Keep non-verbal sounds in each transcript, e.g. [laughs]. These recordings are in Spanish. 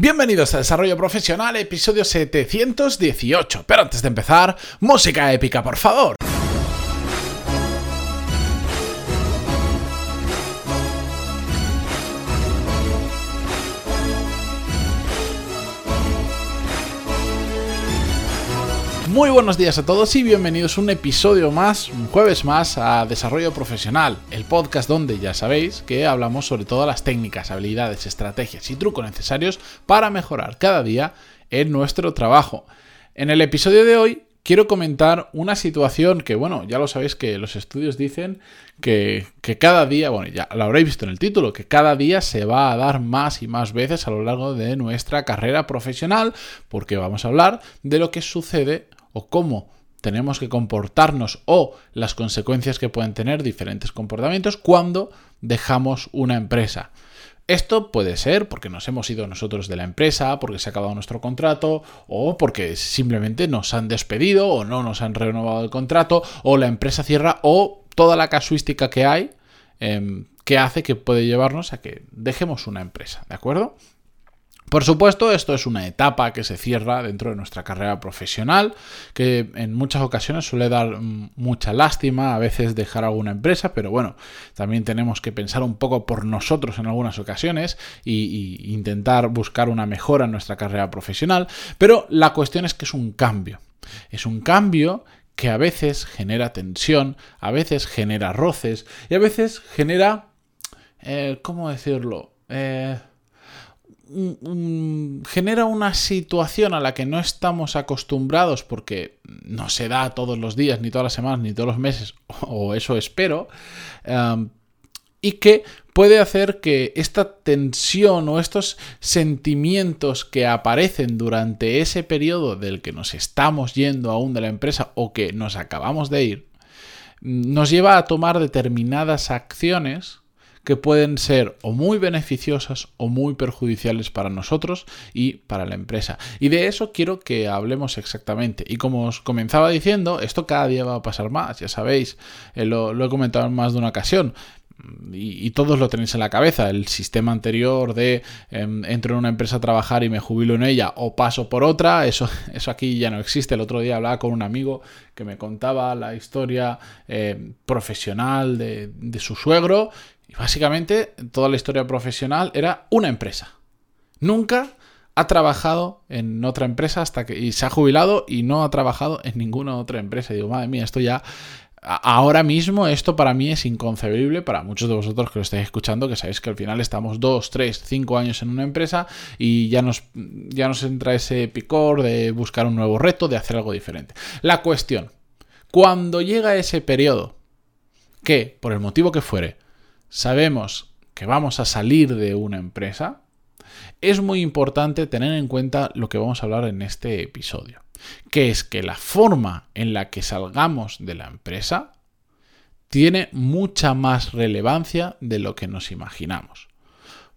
Bienvenidos a Desarrollo Profesional, episodio 718. Pero antes de empezar, música épica, por favor. Muy buenos días a todos y bienvenidos a un episodio más, un jueves más a Desarrollo Profesional, el podcast donde ya sabéis que hablamos sobre todas las técnicas, habilidades, estrategias y trucos necesarios para mejorar cada día en nuestro trabajo. En el episodio de hoy quiero comentar una situación que, bueno, ya lo sabéis que los estudios dicen que, que, cada día, bueno, ya lo habréis visto en el título, que cada día se va a dar más y más veces a lo largo de nuestra carrera profesional, porque vamos a hablar de lo que sucede o cómo tenemos que comportarnos o las consecuencias que pueden tener diferentes comportamientos cuando dejamos una empresa. Esto puede ser porque nos hemos ido nosotros de la empresa, porque se ha acabado nuestro contrato, o porque simplemente nos han despedido o no nos han renovado el contrato, o la empresa cierra, o toda la casuística que hay eh, que hace que puede llevarnos a que dejemos una empresa, ¿de acuerdo? Por supuesto, esto es una etapa que se cierra dentro de nuestra carrera profesional, que en muchas ocasiones suele dar mm, mucha lástima, a veces dejar alguna empresa, pero bueno, también tenemos que pensar un poco por nosotros en algunas ocasiones e intentar buscar una mejora en nuestra carrera profesional, pero la cuestión es que es un cambio. Es un cambio que a veces genera tensión, a veces genera roces y a veces genera... Eh, ¿Cómo decirlo? Eh, genera una situación a la que no estamos acostumbrados porque no se da todos los días, ni todas las semanas, ni todos los meses, [laughs] o eso espero, um, y que puede hacer que esta tensión o estos sentimientos que aparecen durante ese periodo del que nos estamos yendo aún de la empresa o que nos acabamos de ir, nos lleva a tomar determinadas acciones que pueden ser o muy beneficiosas o muy perjudiciales para nosotros y para la empresa. Y de eso quiero que hablemos exactamente. Y como os comenzaba diciendo, esto cada día va a pasar más, ya sabéis, eh, lo, he comentado en más de una ocasión. Y, todos lo tenéis en la cabeza, el sistema anterior de em, entro en una empresa a trabajar y me jubilo en ella o paso por otra, eso, [laughs] eso aquí ya no existe. El otro día hablaba con un amigo que me contaba la historia eh, profesional de, de su suegro y básicamente toda la historia profesional era una empresa. Nunca ha trabajado en otra empresa hasta que y se ha jubilado y no ha trabajado en ninguna otra empresa. Y digo, madre mía, esto ya ahora mismo esto para mí es inconcebible para muchos de vosotros que lo estáis escuchando, que sabéis que al final estamos dos, tres, cinco años en una empresa y ya nos, ya nos entra ese picor de buscar un nuevo reto, de hacer algo diferente. La cuestión, cuando llega ese periodo, que por el motivo que fuere, sabemos que vamos a salir de una empresa, es muy importante tener en cuenta lo que vamos a hablar en este episodio, que es que la forma en la que salgamos de la empresa tiene mucha más relevancia de lo que nos imaginamos.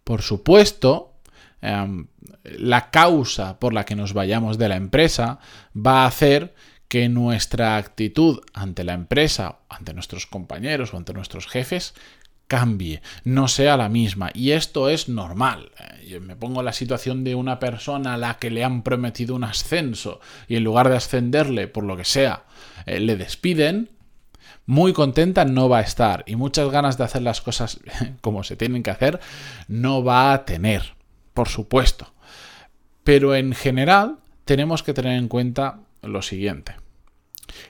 Por supuesto, em, la causa por la que nos vayamos de la empresa va a hacer que nuestra actitud ante la empresa, ante nuestros compañeros o ante nuestros jefes cambie, no sea la misma. Y esto es normal. Me pongo la situación de una persona a la que le han prometido un ascenso y en lugar de ascenderle por lo que sea, eh, le despiden. Muy contenta no va a estar y muchas ganas de hacer las cosas [laughs] como se tienen que hacer no va a tener, por supuesto. Pero en general tenemos que tener en cuenta lo siguiente.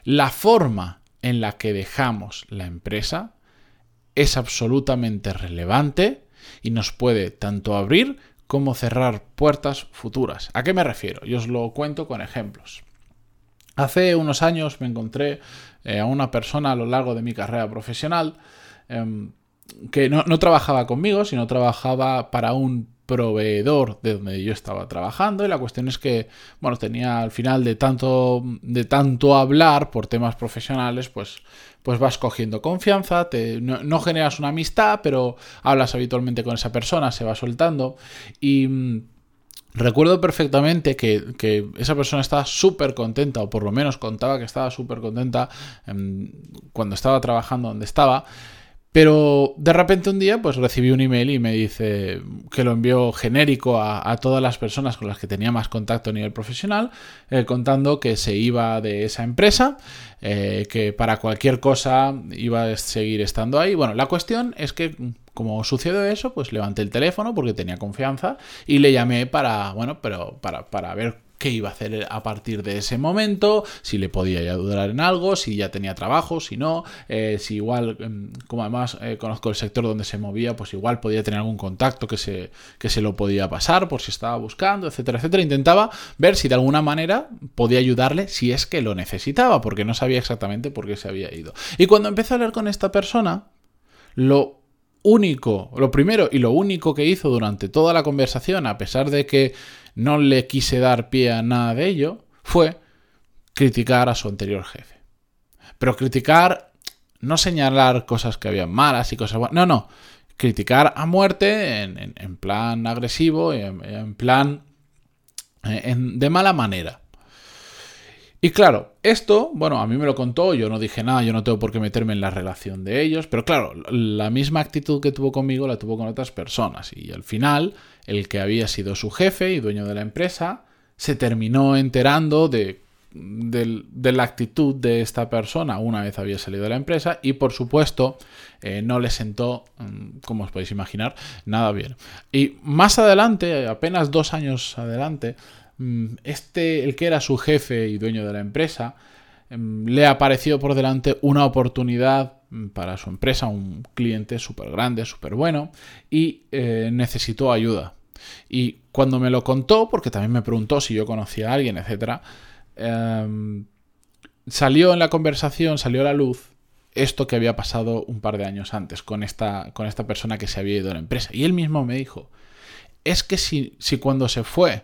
La forma en la que dejamos la empresa es absolutamente relevante y nos puede tanto abrir como cerrar puertas futuras. ¿A qué me refiero? Yo os lo cuento con ejemplos. Hace unos años me encontré eh, a una persona a lo largo de mi carrera profesional em, que no, no, trabajaba conmigo, sino trabajaba para un proveedor de donde yo estaba trabajando y la cuestión es que, bueno, tenía al final de tanto, de tanto hablar por temas profesionales, pues, pues vas cogiendo confianza, te, no, generas una amistad, pero hablas habitualmente con esa persona, se va soltando. Y... Mm, recuerdo perfectamente que, que, esa persona estaba súper contenta, o por lo menos contaba que estaba súper contenta em, cuando estaba trabajando donde estaba, Pero de repente un día pues recibí un email y me dice que lo envió genérico a, todas las personas con las que tenía más contacto a nivel profesional, eh, contando que se iba de esa empresa, eh, que para cualquier cosa iba a seguir estando ahí. Bueno, la cuestión es que como sucedió eso, pues levanté el teléfono porque tenía confianza y le llamé para, bueno, pero para, para ver qué iba a hacer a partir de ese momento, si le podía ayudar en algo, si ya tenía trabajo, si no, eh, si igual, em, como además eh, conozco el sector donde se movía, pues igual podía tener algún contacto que se, que se lo podía pasar por si estaba buscando, etcétera, etcétera. Intentaba ver si de alguna manera podía ayudarle si es que lo necesitaba, porque no sabía exactamente por qué se había ido. Y cuando empecé a hablar con esta persona, lo único, lo primero y lo único que hizo durante toda la conversación, a pesar de que no le quise dar pie a nada de ello, fue criticar a su anterior jefe. Pero criticar, no señalar cosas que habían malas y cosas buenas, no, no, criticar a muerte en, plan agresivo, en, en plan eh, de mala manera. Y claro, esto, bueno, a mí me lo contó, yo no dije nada, yo no tengo por qué meterme en la relación de ellos, pero claro, la misma actitud que tuvo conmigo la tuvo con otras personas. Y al final, el que había sido su jefe y dueño de la empresa, se terminó enterando de, la actitud de esta persona una vez había salido de la empresa y por supuesto eh, no le sentó, mm, como os podéis imaginar, nada bien. Y más adelante, apenas dos años adelante, este, el que era su jefe y dueño de la empresa, em, le apareció por delante una oportunidad mm, para su empresa, un cliente súper grande, súper bueno, y eh, necesitó ayuda. Y cuando me lo contó, porque también me preguntó si yo conocía a alguien, etc., em, salió en la conversación, salió a la luz esto que había pasado un par de años antes con esta, con esta persona que se había ido de la empresa. Y él mismo me dijo, es que si, si cuando se fue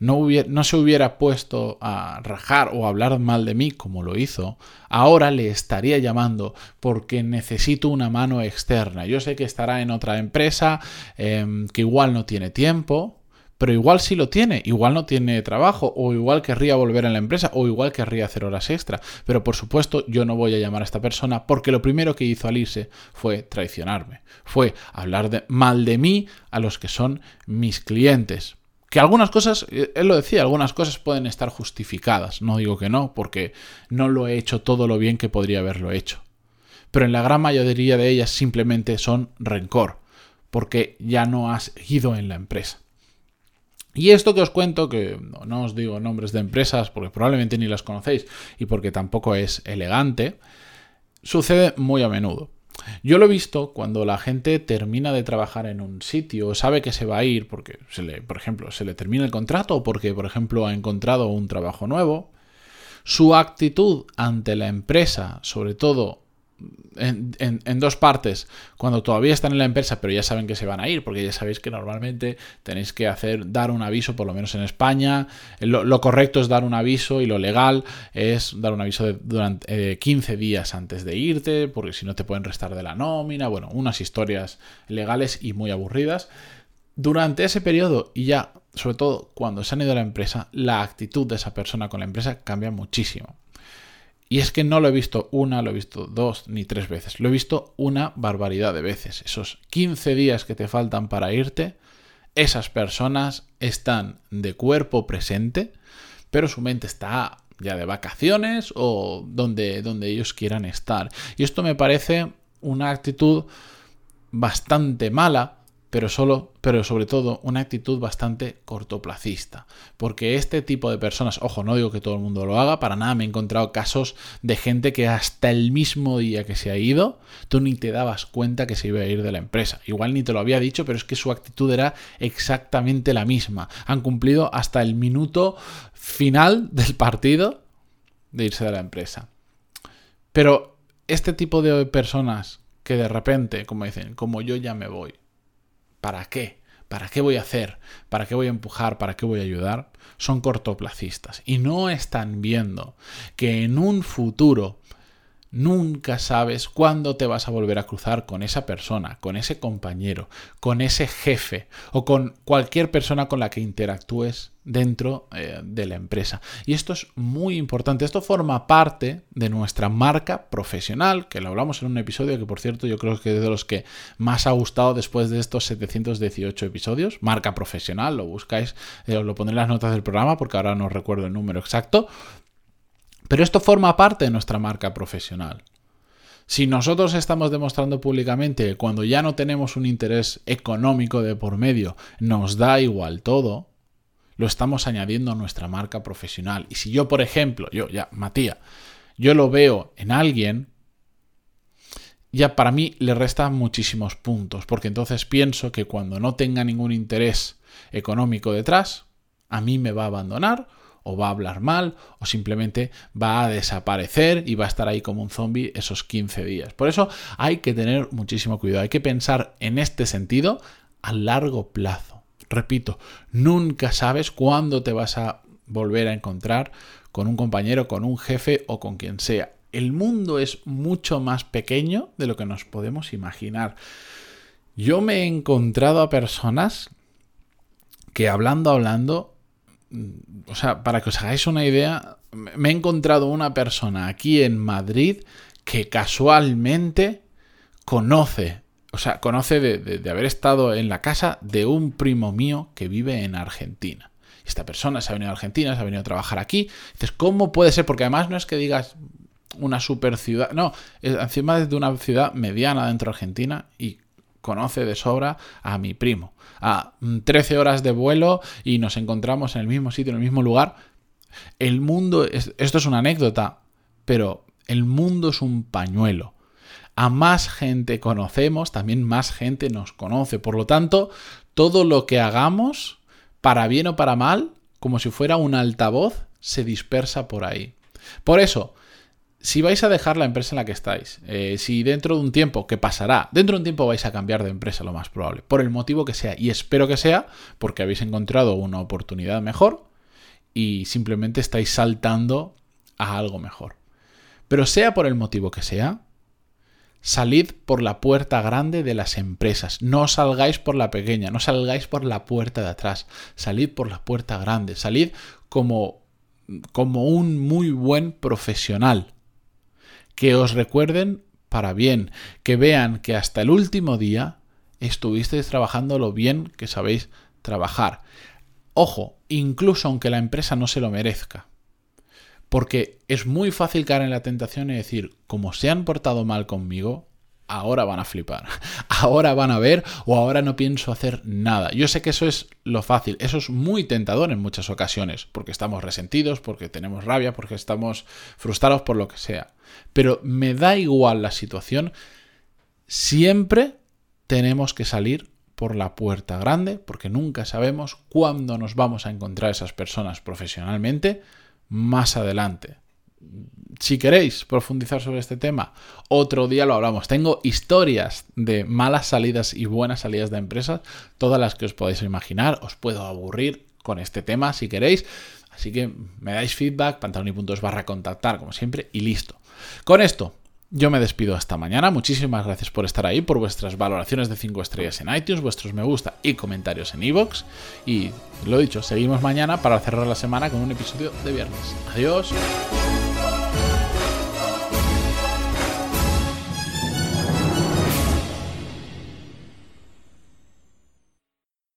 no, se hubiera puesto a rajar o a hablar mal de mí como lo hizo, ahora le estaría llamando porque necesito una mano externa. Yo sé que estará en otra empresa, em, que igual no tiene tiempo, pero igual sí lo tiene, igual no tiene trabajo, o igual querría volver a la empresa, o igual querría hacer horas extra. Pero por supuesto yo no voy a llamar a esta persona porque lo primero que hizo al irse fue traicionarme, fue hablar mal de mí a los que son mis clientes. Que algunas cosas, eh, él lo decía, algunas cosas pueden estar justificadas, no digo que no, porque no lo he hecho todo lo bien que podría haberlo hecho. Pero en la gran mayoría de ellas simplemente son rencor, porque ya no has ido en la empresa. Y esto que os cuento, que no os digo nombres de empresas porque probablemente ni las conocéis y porque tampoco es elegante, sucede muy a menudo. Yo lo he visto cuando la gente termina de trabajar en un sitio, sabe que se va a ir porque, se le, por ejemplo, se le termina el contrato o porque, por ejemplo, ha encontrado un trabajo nuevo. Su actitud ante la empresa, sobre todo en, dos partes, cuando todavía están en la empresa, pero ya saben que se van a ir, porque ya sabéis que normalmente tenéis que hacer, dar un aviso, por lo menos en España. Lo, correcto es dar un aviso y lo legal es dar un aviso de, durante 15 eh, días antes de irte, porque si no te pueden restar de la nómina, bueno, unas historias legales y muy aburridas. Durante ese periodo y ya, sobre todo cuando se han ido a la empresa, la actitud de esa persona con la empresa cambia muchísimo. Y es que no lo he visto una, lo he visto dos ni tres veces. Lo he visto una barbaridad de veces. Esos 15 días que te faltan para irte, esas personas están de cuerpo presente, pero su mente está ya de vacaciones o donde, donde ellos quieran estar. Y esto me parece una actitud bastante mala pero solo, pero sobre todo una actitud bastante cortoplacista, porque este tipo de personas, ojo, no digo que todo el mundo lo haga, para nada me he encontrado casos de gente que hasta el mismo día que se ha ido, tú ni te dabas cuenta que se iba a ir de la empresa. Igual ni te lo había dicho, pero es que su actitud era exactamente la misma. Han cumplido hasta el minuto final del partido de irse de la empresa. Pero este tipo de personas que de repente, como dicen, como yo ya me voy, ¿Para qué? ¿Para qué voy a hacer? ¿Para qué voy a empujar? ¿Para qué voy a ayudar? Son cortoplacistas y no están viendo que en un futuro Nunca sabes cuándo te vas a volver a cruzar con esa persona, con ese compañero, con ese jefe o con cualquier persona con la que interactúes dentro eh, de la empresa. Y esto es muy importante. Esto forma parte de nuestra marca profesional, que lo hablamos en un episodio que, por cierto, yo creo que es de los que más ha gustado después de estos 718 episodios. Marca profesional, lo buscáis, eh, os lo pondré en las notas del programa porque ahora no recuerdo el número exacto. Pero esto forma parte de nuestra marca profesional. Si nosotros estamos demostrando públicamente que cuando ya no tenemos un interés económico de por medio, nos da igual todo, lo estamos añadiendo a nuestra marca profesional. Y si yo, por ejemplo, yo ya, Matías, yo lo veo en alguien, ya para mí le restan muchísimos puntos, porque entonces pienso que cuando no tenga ningún interés económico detrás, a mí me va a abandonar o va a hablar mal o simplemente va a desaparecer y va a estar ahí como un zombie esos 15 días. Por eso hay que tener muchísimo cuidado, hay que pensar en este sentido a largo plazo. Repito, nunca sabes cuándo te vas a volver a encontrar con un compañero, con un jefe o con quien sea. El mundo es mucho más pequeño de lo que nos podemos imaginar. Yo me he encontrado a personas que hablando, hablando, o sea, para que os hagáis una idea, me he encontrado una persona aquí en Madrid que casualmente conoce, o sea, conoce de, haber estado en la casa de un primo mío que vive en Argentina. Esta persona se ha venido a Argentina, se ha venido a trabajar aquí. Dices, ¿cómo puede ser? Porque además no es que digas una super ciudad, no, encima es de una ciudad mediana dentro de Argentina y conoce de sobra a mi primo. A 13 horas de vuelo y nos encontramos en el mismo sitio, en el mismo lugar. El mundo, esto es una anécdota, pero el mundo es un pañuelo. A más gente conocemos, también más gente nos conoce. Por lo tanto, todo lo que hagamos, para bien o para mal, como si fuera un altavoz, se dispersa por ahí. Por eso, si vais a dejar la empresa en la que estáis, eh, si dentro de un tiempo, ¿qué pasará? Dentro de un tiempo vais a cambiar de empresa, lo más probable, por el motivo que sea. Y espero que sea porque habéis encontrado una oportunidad mejor y simplemente estáis saltando a algo mejor. Pero sea por el motivo que sea, salid por la puerta grande de las empresas. No salgáis por la pequeña, no salgáis por la puerta de atrás. Salid por la puerta grande. Salid como, como un muy buen profesional que os recuerden para bien, que vean que hasta el último día estuvisteis trabajando lo bien que sabéis trabajar. Ojo, incluso aunque la empresa no se lo merezca. Porque es muy fácil caer en la tentación y decir, como se han portado mal conmigo, ahora van a flipar, [laughs] ahora van a ver o ahora no pienso hacer nada. Yo sé que eso es lo fácil, eso es muy tentador en muchas ocasiones, porque estamos resentidos, porque tenemos rabia, porque estamos frustrados por lo que sea. Pero me da igual la situación, siempre tenemos que salir por la puerta grande, porque nunca sabemos cuándo nos vamos a encontrar esas personas profesionalmente más adelante si queréis profundizar sobre este tema, otro día lo hablamos. Tengo historias de malas salidas y buenas salidas de empresas, todas las que os podáis imaginar. Os puedo aburrir con este tema si queréis. Así que me dais feedback, pantaloni.es barra contactar, como siempre, y listo. Con esto, yo me despido hasta mañana. Muchísimas gracias por estar ahí, por vuestras valoraciones de 5 estrellas en iTunes, vuestros me gusta y comentarios en iVoox. Y lo dicho, seguimos mañana para cerrar la semana con un episodio de viernes. Adiós.